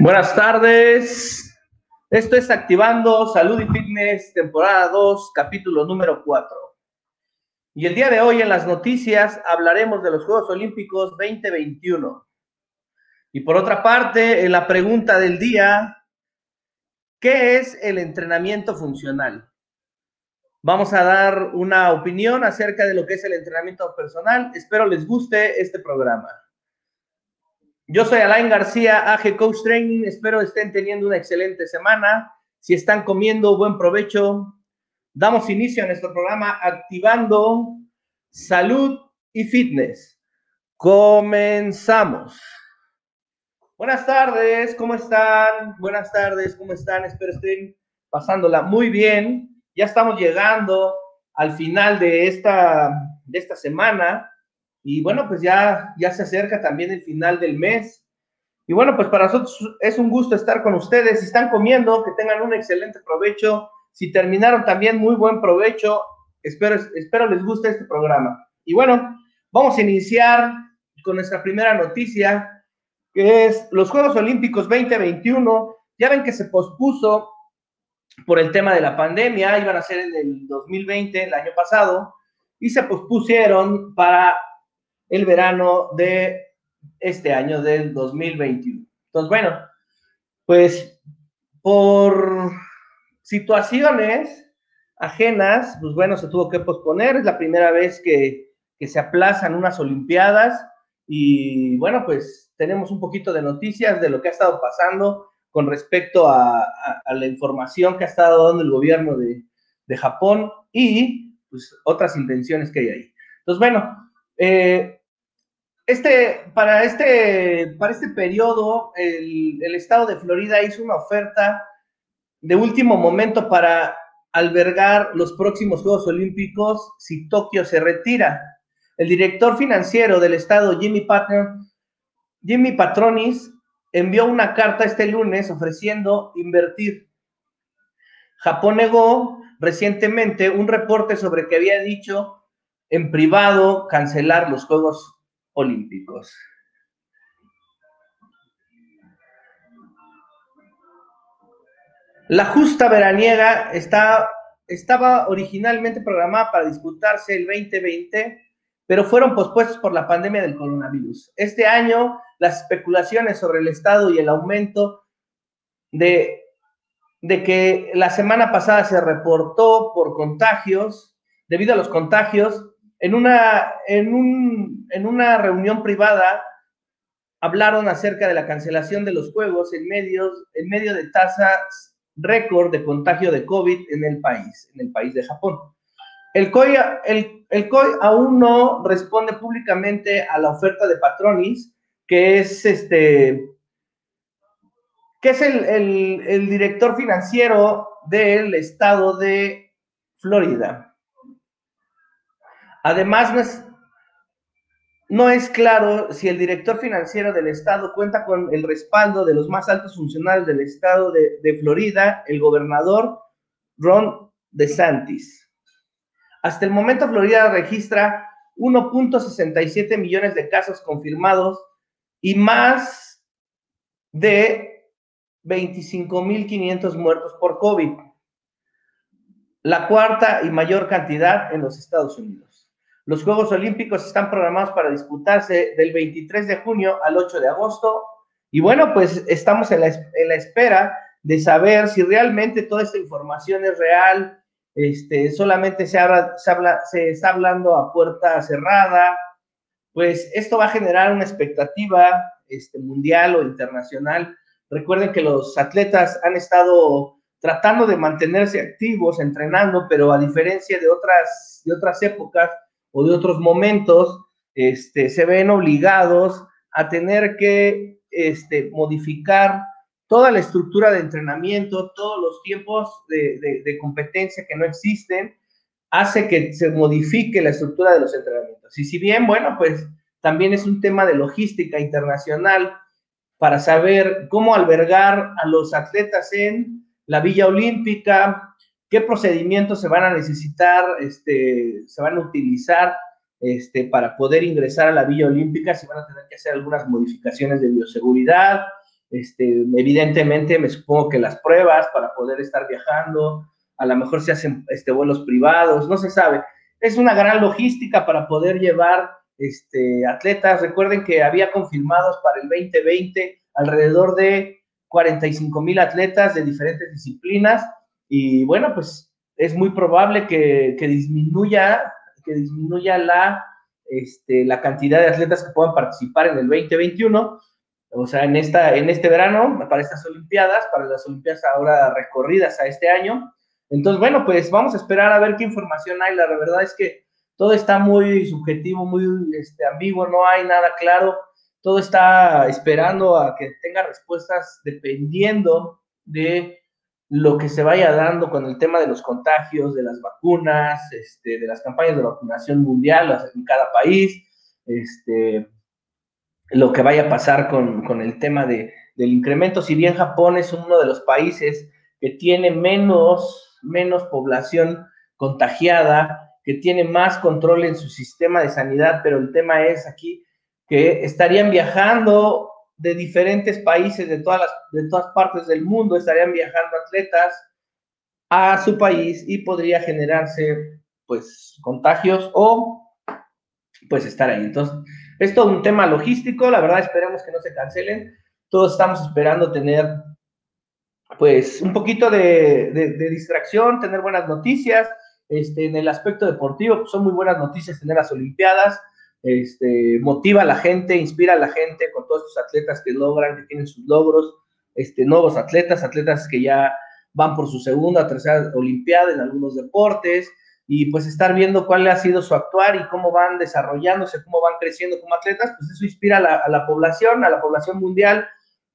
Buenas tardes. Esto es Activando Salud y Fitness, temporada 2, capítulo número 4. Y el día de hoy en las noticias hablaremos de los Juegos Olímpicos 2021. Y por otra parte, en la pregunta del día, ¿qué es el entrenamiento funcional? Vamos a dar una opinión acerca de lo que es el entrenamiento personal. Espero les guste este programa. Yo soy Alain García, AG Coach Training. Espero estén teniendo una excelente semana. Si están comiendo, buen provecho. Damos inicio a nuestro programa activando salud y fitness. Comenzamos. Buenas tardes, ¿cómo están? Buenas tardes, ¿cómo están? Espero estén pasándola muy bien. Ya estamos llegando al final de esta, de esta semana. Y bueno, pues ya, ya se acerca también el final del mes. Y bueno, pues para nosotros es un gusto estar con ustedes. Si están comiendo, que tengan un excelente provecho. Si terminaron también, muy buen provecho. Espero, espero les guste este programa. Y bueno, vamos a iniciar con nuestra primera noticia, que es los Juegos Olímpicos 2021. Ya ven que se pospuso por el tema de la pandemia, iban a ser en el 2020, el año pasado, y se pospusieron para el verano de este año del 2021. Entonces, bueno, pues por situaciones ajenas, pues bueno, se tuvo que posponer. Es la primera vez que, se aplazan unas Olimpiadas y bueno, pues tenemos un poquito de noticias de lo que ha estado pasando con respecto a, la información que ha estado dando el gobierno de, de Japón y pues otras intenciones que hay ahí. Entonces, bueno, eh, este, para, este, para este periodo, el, estado de Florida hizo una oferta de último momento para albergar los próximos Juegos Olímpicos si Tokio se retira. El director financiero del estado, Jimmy, Patton, Jimmy Patronis, envió una carta este lunes ofreciendo invertir. Japón negó recientemente un reporte sobre que había dicho en privado cancelar los Juegos Olímpicos. La justa veraniega está, estaba originalmente programada para disputarse el 2020, pero fueron pospuestos por la pandemia del coronavirus. Este año, las especulaciones sobre el estado y el aumento de, de que la semana pasada se reportó por contagios, debido a los contagios, en una, en, un, en una reunión privada hablaron acerca de la cancelación de los juegos en, medios, en medio de tasas récord de contagio de COVID en el país, en el país de Japón. El COI, el, el COI aún no responde públicamente a la oferta de Patronis, que es este que es el, el, el director financiero del estado de Florida. Además, no es, claro si el director financiero del Estado cuenta con el respaldo de los más altos funcionarios del Estado de, de Florida, el gobernador Ron DeSantis. Hasta el momento, Florida registra 1.67 millones de casos confirmados y más de 25.500 muertos por COVID, la cuarta y mayor cantidad en los Estados Unidos. Los Juegos Olímpicos están programados para disputarse del 23 de junio al 8 de agosto. Y bueno, pues estamos en la, espera de saber si realmente toda esta información es real, este, solamente se, habla, se, habla, se está hablando a puerta cerrada, pues esto va a generar una expectativa este, mundial o internacional. Recuerden que los atletas han estado tratando de mantenerse activos, entrenando, pero a diferencia de otras, de otras épocas, o de otros momentos, este, se ven obligados a tener que este, modificar toda la estructura de entrenamiento, todos los tiempos de, competencia que no existen, hace que se modifique la estructura de los entrenamientos. Y si bien, bueno, pues también es un tema de logística internacional para saber cómo albergar a los atletas en la Villa Olímpica, qué procedimientos se van a necesitar, este, se van a utilizar este, para poder ingresar a la Villa Olímpica, se van a tener que hacer algunas modificaciones de bioseguridad, este, evidentemente me supongo que las pruebas para poder estar viajando, a lo mejor se hacen este, vuelos privados, no se sabe. Es una gran logística para poder llevar este, atletas. Recuerden que había confirmados para el 2020 alrededor de 45 mil atletas de diferentes disciplinas y bueno, pues es muy probable que, que disminuya, que disminuya la, este, la cantidad de atletas que puedan participar en el 2021 o sea, en, esta, en este verano, para estas Olimpiadas, para las Olimpiadas ahora recorridas a este año. Entonces, bueno, pues vamos a esperar a ver qué información hay. La verdad es que todo está muy subjetivo, muy este, ambiguo, no hay nada claro. Todo está esperando a que tenga respuestas dependiendo de lo que se vaya dando con el tema de los contagios, de las vacunas, este, de las campañas de vacunación mundial en cada país, este, lo que vaya a pasar con, el tema de, del incremento. Si bien Japón es uno de los países que tiene menos, menos población contagiada, que tiene más control en su sistema de sanidad, pero el tema es aquí que estarían viajando de diferentes países, de todas, las, de todas partes del mundo, estarían viajando atletas a su país y podría generarse pues contagios o pues estar ahí. Entonces, es todo un tema logístico, la verdad esperemos que no se cancelen. Todos estamos esperando tener pues un poquito de, distracción, tener buenas noticias. Este, en el aspecto deportivo, pues, son muy buenas noticias tener las Olimpiadas, este, motiva a la gente, inspira a la gente con todos estos atletas que logran, que tienen sus logros, este, nuevos atletas, atletas que ya van por su segunda, tercera Olimpiada en algunos deportes, y pues estar viendo cuál ha sido su actuar y cómo van desarrollándose, cómo van creciendo como atletas, pues eso inspira a la, población, a la población mundial,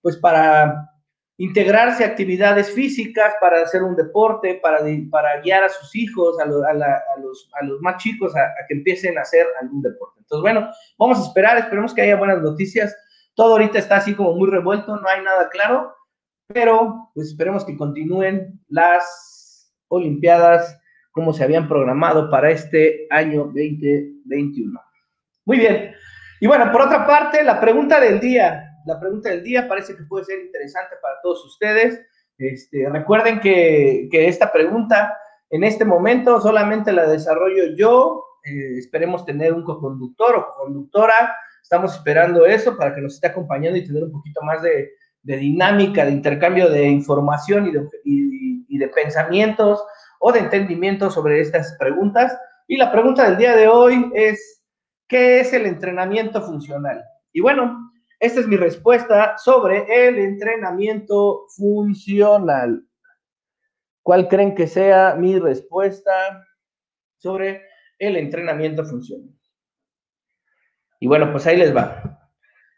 pues para integrarse a actividades físicas, para hacer un deporte, para, para guiar a sus hijos, a, los, a los, más chicos, a, que empiecen a hacer algún deporte. Entonces, bueno, vamos a esperar, esperemos que haya buenas noticias. Todo ahorita está así como muy revuelto, no hay nada claro, pero pues esperemos que continúen las Olimpiadas como se habían programado para este año 2021. Muy bien. Y bueno, por otra parte, la pregunta del día. La pregunta del día parece que puede ser interesante para todos ustedes. Este, recuerden que, esta pregunta en este momento solamente la desarrollo yo. Eh, esperemos tener un co-conductor o co-conductora. Estamos esperando eso para que nos esté acompañando y tener un poquito más de, dinámica, de intercambio de información y de, y de pensamientos o de entendimiento sobre estas preguntas. Y la pregunta del día de hoy es, ¿qué es el entrenamiento funcional? Y bueno, esta es mi respuesta sobre el entrenamiento funcional. ¿Cuál creen que sea mi respuesta sobre el entrenamiento funcional? Y bueno, pues ahí les va.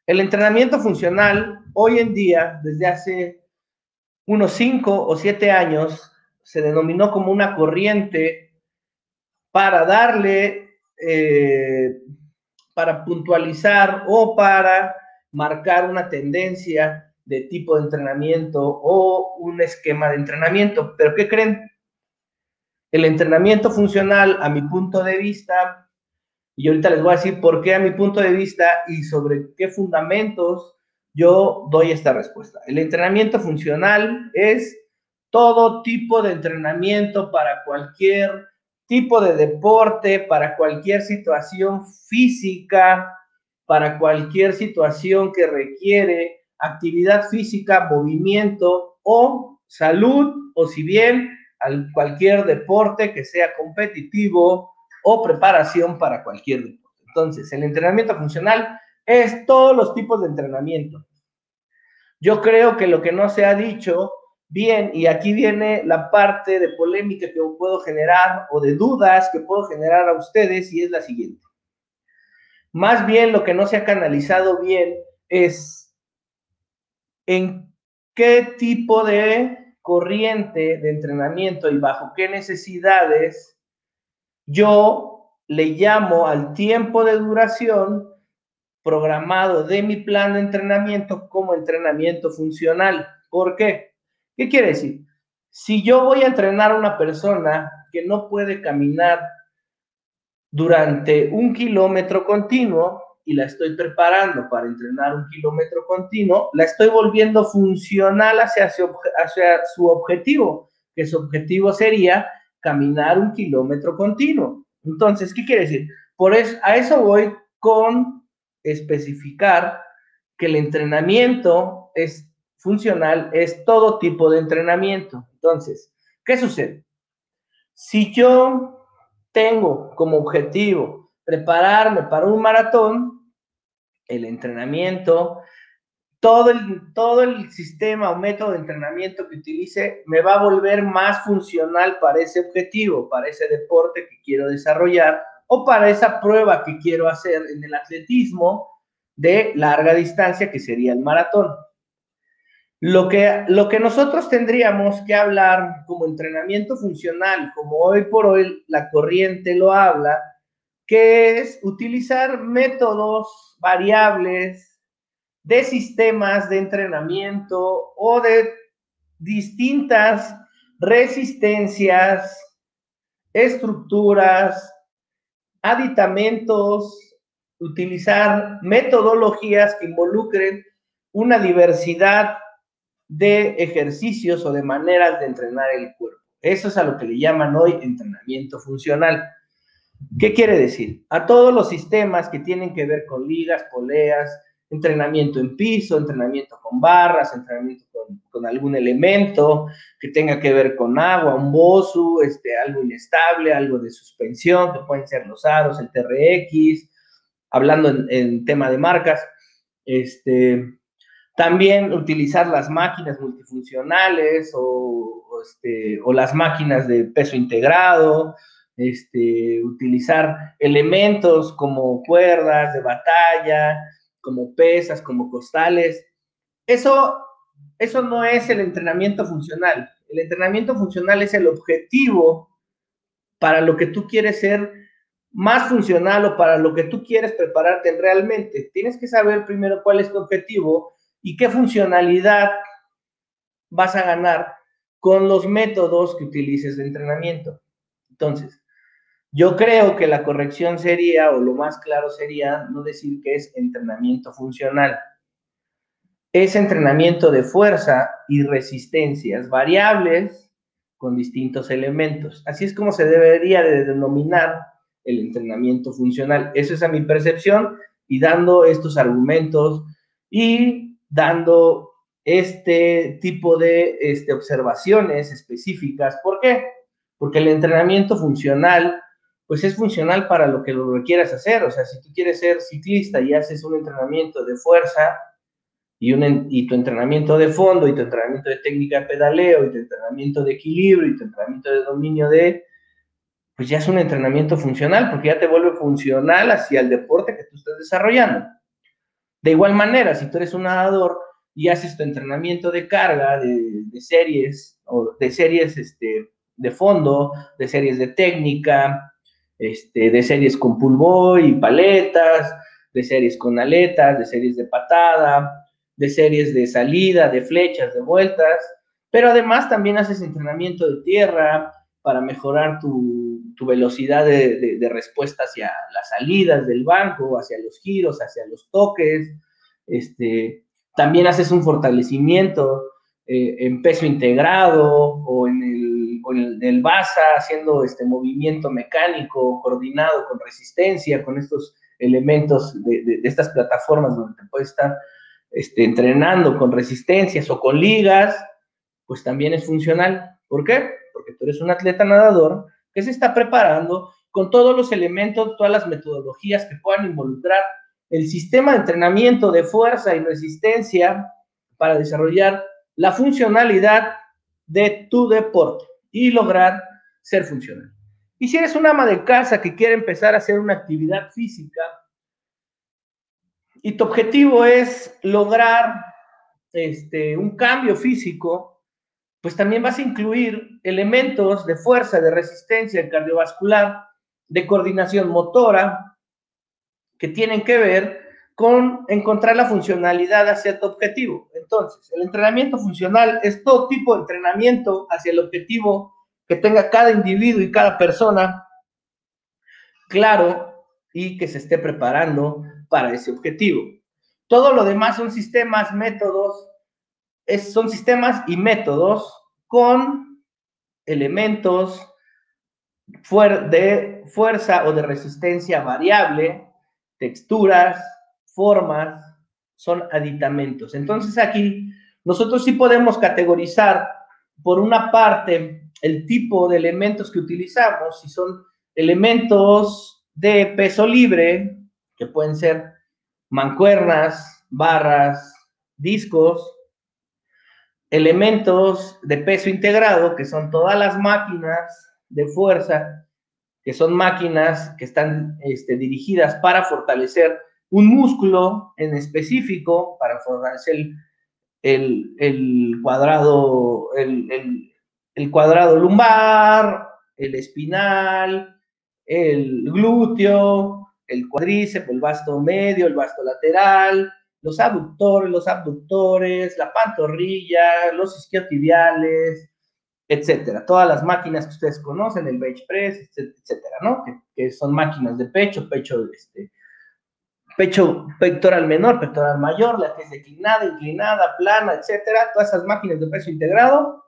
El entrenamiento funcional hoy en día, desde hace unos 5 o 7 años, se denominó como una corriente para darle, eh, para puntualizar o para marcar una tendencia de tipo de entrenamiento o un esquema de entrenamiento. Pero ¿qué creen? El entrenamiento funcional, a mi punto de vista, y ahorita les voy a decir por qué a mi punto de vista y sobre qué fundamentos yo doy esta respuesta. El entrenamiento funcional es todo tipo de entrenamiento para cualquier tipo de deporte, para cualquier situación física, para cualquier situación que requiere actividad física, movimiento o salud, o si bien cualquier deporte que sea competitivo o preparación para cualquier deporte. Entonces, el entrenamiento funcional es todos los tipos de entrenamiento. Yo creo que lo que no se ha dicho Bien, y aquí viene la parte de polémica que puedo generar o de dudas que puedo generar a ustedes y es la siguiente. Más bien lo que no se ha canalizado bien es en qué tipo de corriente de entrenamiento y bajo qué necesidades yo le llamo al tiempo de duración programado de mi plan de entrenamiento como entrenamiento funcional. ¿Por qué? ¿Qué quiere decir? Si yo voy a entrenar a una persona que no puede caminar durante un kilómetro continuo y la estoy preparando para entrenar un kilómetro continuo, la estoy volviendo funcional hacia su, objetivo, que su objetivo sería caminar un kilómetro continuo. Entonces, ¿qué quiere decir? Por eso, a eso voy con especificar que el entrenamiento es funcional, es todo tipo de entrenamiento. Entonces, ¿qué sucede? Si yo tengo como objetivo prepararme para un maratón, el entrenamiento, todo el, todo el sistema o método de entrenamiento que utilice me va a volver más funcional para ese objetivo, para ese deporte que quiero desarrollar o para esa prueba que quiero hacer en el atletismo de larga distancia, que sería el maratón. Lo que, lo que nosotros tendríamos que hablar como entrenamiento funcional, como hoy por hoy la corriente lo habla, que es utilizar métodos variables de sistemas de entrenamiento o de distintas resistencias, estructuras, aditamentos, utilizar metodologías que involucren una diversidad de ejercicios o de maneras de entrenar el cuerpo. Eso es a lo que le llaman hoy entrenamiento funcional. ¿Qué quiere decir? A todos los sistemas que tienen que ver con ligas, poleas, entrenamiento en piso, entrenamiento con barras, entrenamiento con, algún elemento que tenga que ver con agua, un bosu, este, algo inestable, algo de suspensión, que pueden ser los aros, el TRX, hablando en, en tema de marcas, este, también utilizar las máquinas multifuncionales este, o, las máquinas de peso integrado, este, utilizar elementos como cuerdas de batalla, como pesas, como costales. Eso, eso no es el entrenamiento funcional. El entrenamiento funcional es el objetivo para lo que tú quieres ser más funcional o para lo que tú quieres prepararte realmente. Tienes que saber primero cuál es tu objetivo y qué funcionalidad vas a ganar con los métodos que utilices de entrenamiento. Entonces, yo creo que la corrección sería, o lo más claro sería, no decir que es entrenamiento funcional. Es entrenamiento de fuerza y resistencias variables con distintos elementos. Así es como se debería de denominar el entrenamiento funcional. Eso es mi percepción y dando estos argumentos y dando este tipo de este, observaciones específicas. ¿Por qué? Porque el entrenamiento funcional, pues es funcional para lo que lo requieras hacer. O sea, si tú quieres ser ciclista y haces un entrenamiento de fuerza y, un, y tu entrenamiento de fondo y tu entrenamiento de técnica de pedaleo y tu entrenamiento de equilibrio y tu entrenamiento de dominio de, pues ya es un entrenamiento funcional porque ya te vuelve funcional hacia el deporte que tú estás desarrollando. De igual manera, si tú eres un nadador y haces tu entrenamiento de carga, de, series, o de series este, de fondo, de series de técnica, este, de series con pull y paletas, de series con aletas, de series de patada, de series de salida, de flechas, de vueltas, pero además también haces entrenamiento de tierra para mejorar tu, velocidad de, respuesta hacia las salidas del banco, hacia los giros, hacia los toques. Este, también haces un fortalecimiento eh, en peso integrado o en el, o el basa, haciendo este movimiento mecánico coordinado con resistencia, con estos elementos de, de, estas plataformas donde te puedes estar este, entrenando con resistencias o con ligas, pues también es funcional. ¿Por qué? Porque tú eres un atleta nadador que se está preparando con todos los elementos, todas las metodologías que puedan involucrar el sistema de entrenamiento de fuerza y resistencia para desarrollar la funcionalidad de tu deporte y lograr ser funcional. Y si eres una ama de casa que quiere empezar a hacer una actividad física y tu objetivo es lograr este, un cambio físico, pues también vas a incluir elementos de fuerza, de resistencia cardiovascular, de coordinación motora, que tienen que ver con encontrar la funcionalidad hacia tu objetivo. Entonces, el entrenamiento funcional es todo tipo de entrenamiento hacia el objetivo que tenga cada individuo y cada persona, claro y que se esté preparando para ese objetivo. Todo lo demás son sistemas, métodos, son sistemas y métodos con elementos de fuerza o de resistencia variable, texturas, formas, son aditamentos. Entonces aquí nosotros sí podemos categorizar por una parte el tipo de elementos que utilizamos, si son elementos de peso libre, que pueden ser mancuernas, barras, discos, elementos de peso integrado, que son todas las máquinas de fuerza, que son máquinas que están este, dirigidas para fortalecer un músculo en específico, para fortalecer el, cuadrado, el, el cuadrado lumbar, el espinal, el glúteo, el cuádriceps, el vasto medio, el vasto lateral, los aductores, los abductores, la pantorrilla, los isquiotibiales, etcétera. Todas las máquinas que ustedes conocen, el bench press, etcétera, ¿no? Que, son máquinas de pecho, pecho, este, pecho pectoral menor, pectoral mayor, la que es declinada, inclinada, plana, etcétera. Todas esas máquinas de peso integrado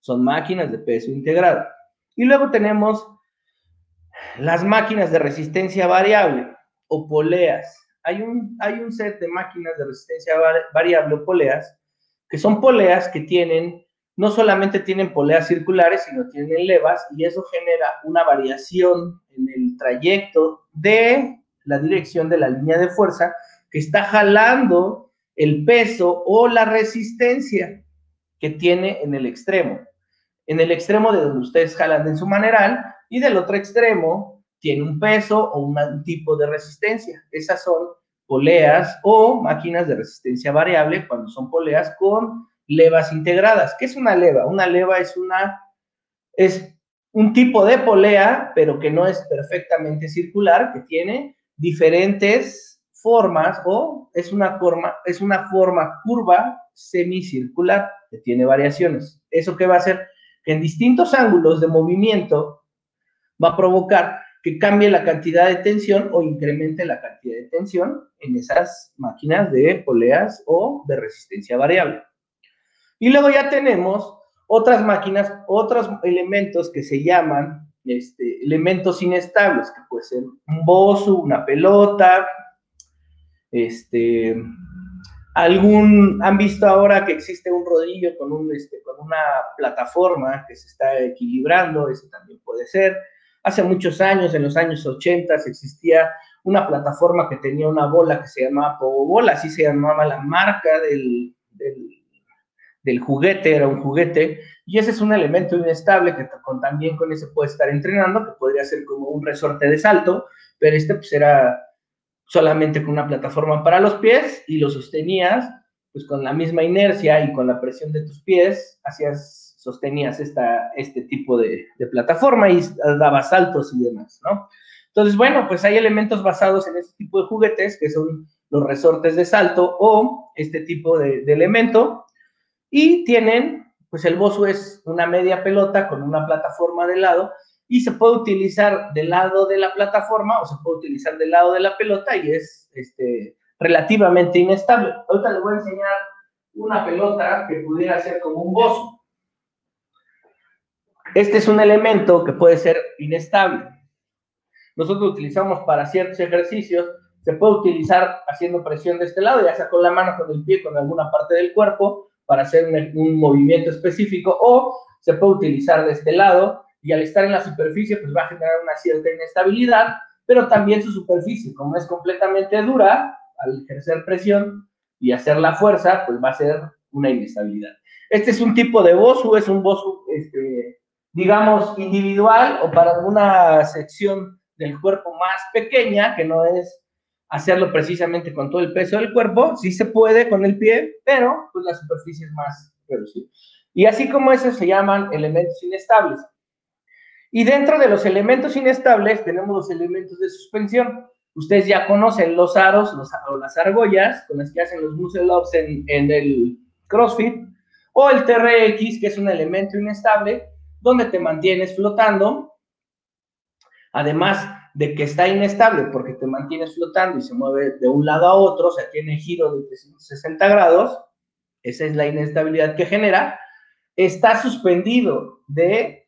son máquinas de peso integrado. Y luego tenemos las máquinas de resistencia variable o poleas. Hay un, hay un set de máquinas de resistencia variable poleas que son poleas que tienen no solamente tienen poleas circulares, sino tienen levas y eso genera una variación en el trayecto de la dirección de la línea de fuerza que está jalando el peso o la resistencia que tiene en el extremo. En el extremo de donde ustedes jalan en su maneral y del otro extremo tiene un peso o un tipo de resistencia. Esas son poleas o máquinas de resistencia variable cuando son poleas con levas integradas. ¿Qué es una leva? Una leva es una es un tipo de polea, pero que no es perfectamente circular, que tiene diferentes formas o es una forma es una forma curva semicircular que tiene variaciones. ¿Eso qué va a hacer? Que en distintos ángulos de movimiento va a provocar que cambie la cantidad de tensión o incremente la cantidad de tensión en esas máquinas de poleas o de resistencia variable. Y luego ya tenemos otras máquinas, otros elementos que se llaman este, elementos inestables, que puede ser un bozo, una pelota, este, algún, han visto ahora que existe un rodillo con, un, este, con una plataforma que se está equilibrando, eso también puede ser. Hace muchos años, en los años 80, existía una plataforma que tenía una bola que se llamaba Bola, así se llamaba la marca del del juguete, era un juguete, y ese es un elemento inestable que con, también con ese puede estar entrenando, que podría ser como un resorte de salto, pero este pues era solamente con una plataforma para los pies y lo sostenías pues con la misma inercia y con la presión de tus pies, hacías, sostenías esta, este tipo de, plataforma y dabas saltos y demás, ¿no? Entonces, bueno, pues hay elementos basados en este tipo de juguetes que son los resortes de salto o este tipo de, de elemento y tienen, pues el bozo es una media pelota con una plataforma de lado y se puede utilizar del lado de la plataforma o se puede utilizar del lado de la pelota y es este, relativamente inestable. Ahorita les voy a enseñar una pelota que pudiera ser como un bozo. Este es un elemento que puede ser inestable. Nosotros utilizamos para ciertos ejercicios, se puede utilizar haciendo presión de este lado, ya sea con la mano, con el pie, con alguna parte del cuerpo, para hacer un, movimiento específico o se puede utilizar de este lado y al estar en la superficie pues va a generar una cierta inestabilidad, pero también su superficie, como es completamente dura, al ejercer presión y hacer la fuerza, pues va a ser una inestabilidad. Este es un tipo de bosu, es un bosu, este, digamos, individual o para alguna sección del cuerpo más pequeña, que no es hacerlo precisamente con todo el peso del cuerpo, sí se puede con el pie, pero pues la superficie es más reducida. Y así como eso se llaman elementos inestables. Y dentro de los elementos inestables tenemos los elementos de suspensión. Ustedes ya conocen los aros los, o las argollas con las que hacen los muscle ups en, en el CrossFit, o el TRX, que es un elemento inestable, donde te mantienes flotando. Además, de que está inestable porque te mantienes flotando y se mueve de un lado a otro, o sea, tiene giro de 360 grados, esa es la inestabilidad que genera, está suspendido de,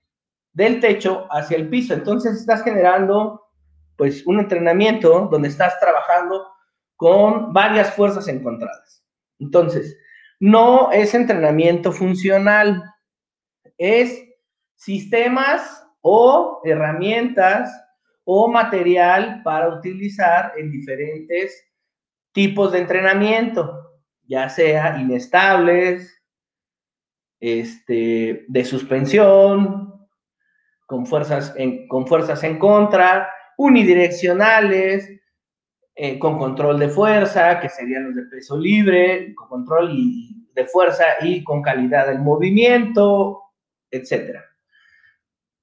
del techo hacia el piso. Entonces estás generando pues un entrenamiento donde estás trabajando con varias fuerzas encontradas. Entonces, no es entrenamiento funcional, es sistemas o herramientas o material para utilizar en diferentes tipos de entrenamiento, ya sea inestables, este, de suspensión, con fuerzas en, con fuerzas en contra, unidireccionales, eh, con control de fuerza, que serían los de peso libre, con control y, de fuerza y con calidad del movimiento, etcétera.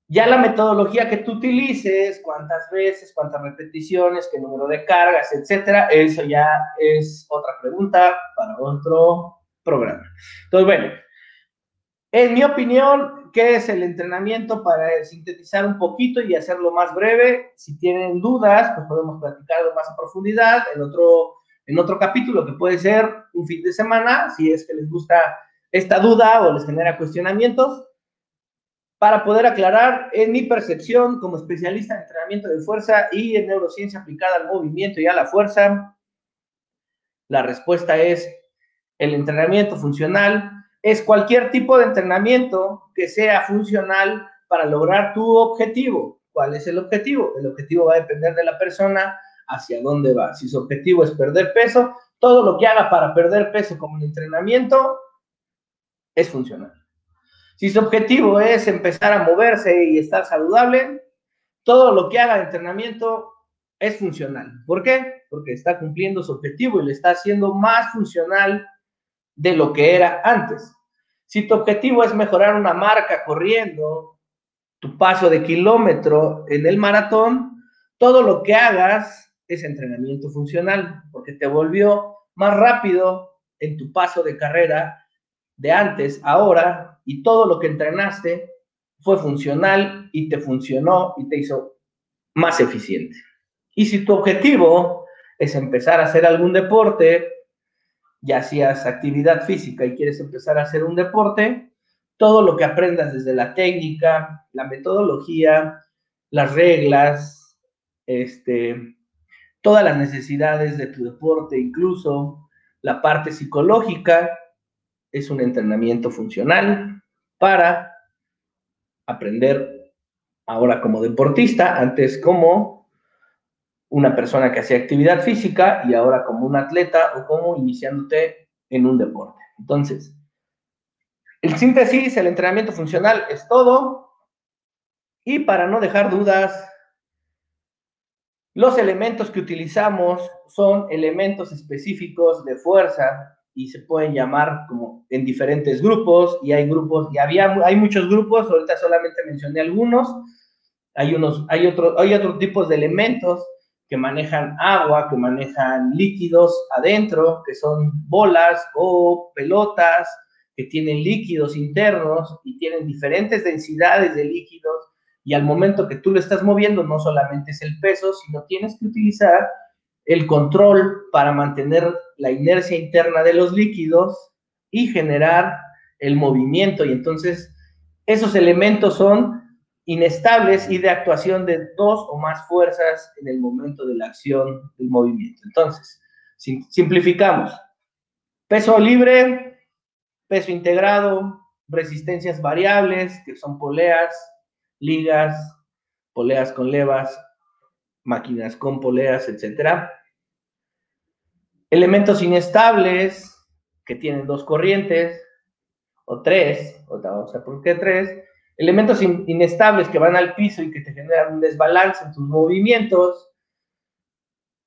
Ya la metodología que tú utilices, cuántas veces, cuántas repeticiones, qué número de cargas, etcétera, eso ya es otra pregunta para otro programa. Entonces, bueno, en mi opinión, ¿qué es el entrenamiento para sintetizar un poquito y hacerlo más breve? Si tienen dudas, pues podemos platicarlo más a profundidad en otro, en otro capítulo que puede ser un fin de semana, si es que les gusta esta duda o les genera cuestionamientos para poder aclarar en mi percepción como especialista en entrenamiento de fuerza y en neurociencia aplicada al movimiento y a la fuerza, la respuesta es el entrenamiento funcional es cualquier tipo de entrenamiento que sea funcional para lograr tu objetivo. ¿Cuál es el objetivo? El objetivo va a depender de la persona hacia dónde va. Si su objetivo es perder peso, todo lo que haga para perder peso como un entrenamiento es funcional. Si su objetivo es empezar a moverse y estar saludable, todo lo que haga de entrenamiento es funcional. ¿Por qué? Porque está cumpliendo su objetivo y le está haciendo más funcional de lo que era antes. Si tu objetivo es mejorar una marca corriendo, tu paso de kilómetro en el maratón, todo lo que hagas es entrenamiento funcional, porque te volvió más rápido en tu paso de carrera de antes, ahora, y todo lo que entrenaste fue funcional y te funcionó y te hizo más eficiente. Y si tu objetivo es empezar a hacer algún deporte, ya hacías actividad física y quieres empezar a hacer un deporte, todo lo que aprendas desde la técnica, la metodología, las reglas, este, todas las necesidades de tu deporte, incluso la parte psicológica, es un entrenamiento funcional para aprender ahora como deportista, antes como una persona que hacía actividad física y ahora como un atleta o como iniciándote en un deporte. Entonces, el síntesis, el entrenamiento funcional es todo. Y para no dejar dudas, los elementos que utilizamos son elementos específicos de fuerza y se pueden llamar como en diferentes grupos y hay grupos y había hay muchos grupos ahorita solamente mencioné algunos hay unos hay otros hay otros tipos de elementos que manejan agua que manejan líquidos adentro que son bolas o pelotas que tienen líquidos internos y tienen diferentes densidades de líquidos y al momento que tú lo estás moviendo no solamente es el peso sino tienes que utilizar el control para mantener la inercia interna de los líquidos y generar el movimiento. Y entonces esos elementos son inestables y de actuación de dos o más fuerzas en el momento de la acción del movimiento. Entonces, simplificamos. Peso libre, peso integrado, resistencias variables, que son poleas, ligas, poleas con levas, máquinas con poleas, etcétera. Elementos inestables que tienen dos corrientes o tres, o vamos a por qué tres. Elementos inestables que van al piso y que te generan un desbalance en tus movimientos.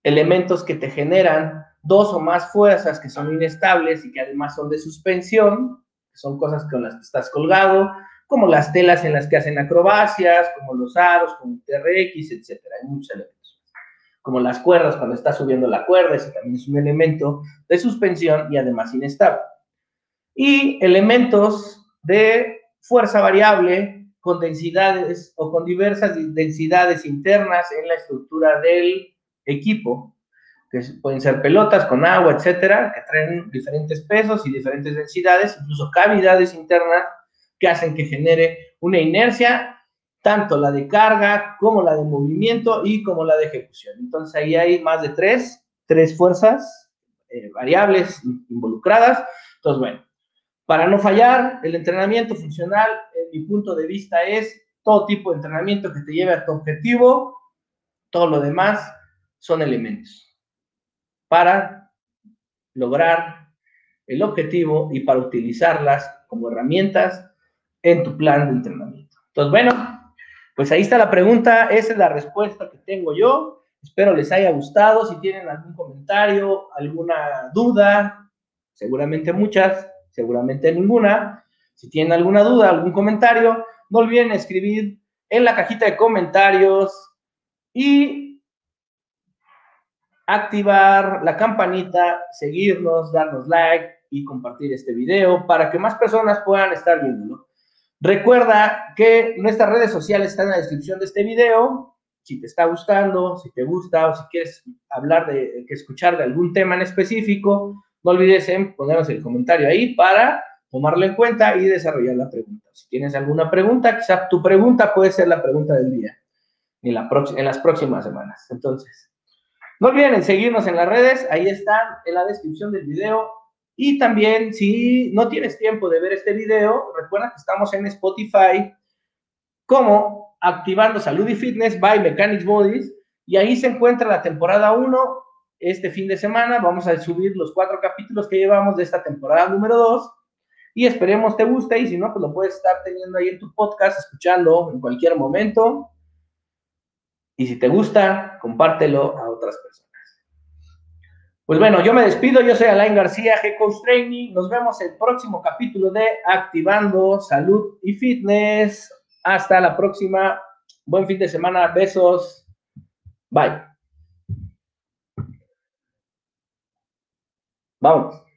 Elementos que te generan dos o más fuerzas que son inestables y que además son de suspensión, son cosas con las que estás colgado, como las telas en las que hacen acrobacias, como los aros, como TRX, etcétera. Hay muchos elementos. Como las cuerdas cuando estás subiendo la cuerda, ese también es un elemento de suspensión y además inestable. Y elementos de fuerza variable con densidades o con diversas densidades internas en la estructura del equipo, que pueden ser pelotas con agua, etcétera, que traen diferentes pesos y diferentes densidades, incluso cavidades internas que hacen que genere una inercia, tanto la de carga como la de movimiento y como la de ejecución. Entonces ahí hay más de tres, tres fuerzas eh, variables involucradas. Entonces, bueno, para no fallar, el entrenamiento funcional, en mi punto de vista, es todo tipo de entrenamiento que te lleve a tu objetivo. Todo lo demás son elementos para lograr el objetivo y para utilizarlas como herramientas en tu plan de entrenamiento. Entonces, bueno, pues ahí está la pregunta, esa es la respuesta que tengo yo. Espero les haya gustado. Si tienen algún comentario, alguna duda, seguramente muchas, seguramente ninguna. Si tienen alguna duda, algún comentario, no olviden escribir en la cajita de comentarios y activar la campanita, seguirnos, darnos like y compartir este video para que más personas puedan estar viéndolo. Recuerda que nuestras redes sociales están en la descripción de este video. Si te está gustando, si te gusta o si quieres hablar de, escuchar de algún tema en específico, no olvides en ponernos el comentario ahí para tomarlo en cuenta y desarrollar la pregunta. Si tienes alguna pregunta, quizá tu pregunta puede ser la pregunta del día en las próximas semanas. Entonces, no olviden seguirnos en las redes, ahí están en la descripción del video. Y también, si no tienes tiempo de ver este video, recuerda que estamos en Spotify como Activando Salud y Fitness by Mechanics Bodies. Y ahí se encuentra la temporada 1 este fin de semana. Vamos a subir los cuatro capítulos que llevamos de esta temporada número 2 y esperemos te guste y si no, pues lo puedes estar teniendo ahí en tu podcast, escuchando en cualquier momento. Y si te gusta, compártelo a otras personas. Pues bueno, yo me despido, yo soy Alain García, G-Coach Training. Nos vemos el próximo capítulo de Activando Salud y Fitness. Hasta la próxima. Buen fin de semana. Besos. Bye. Vamos.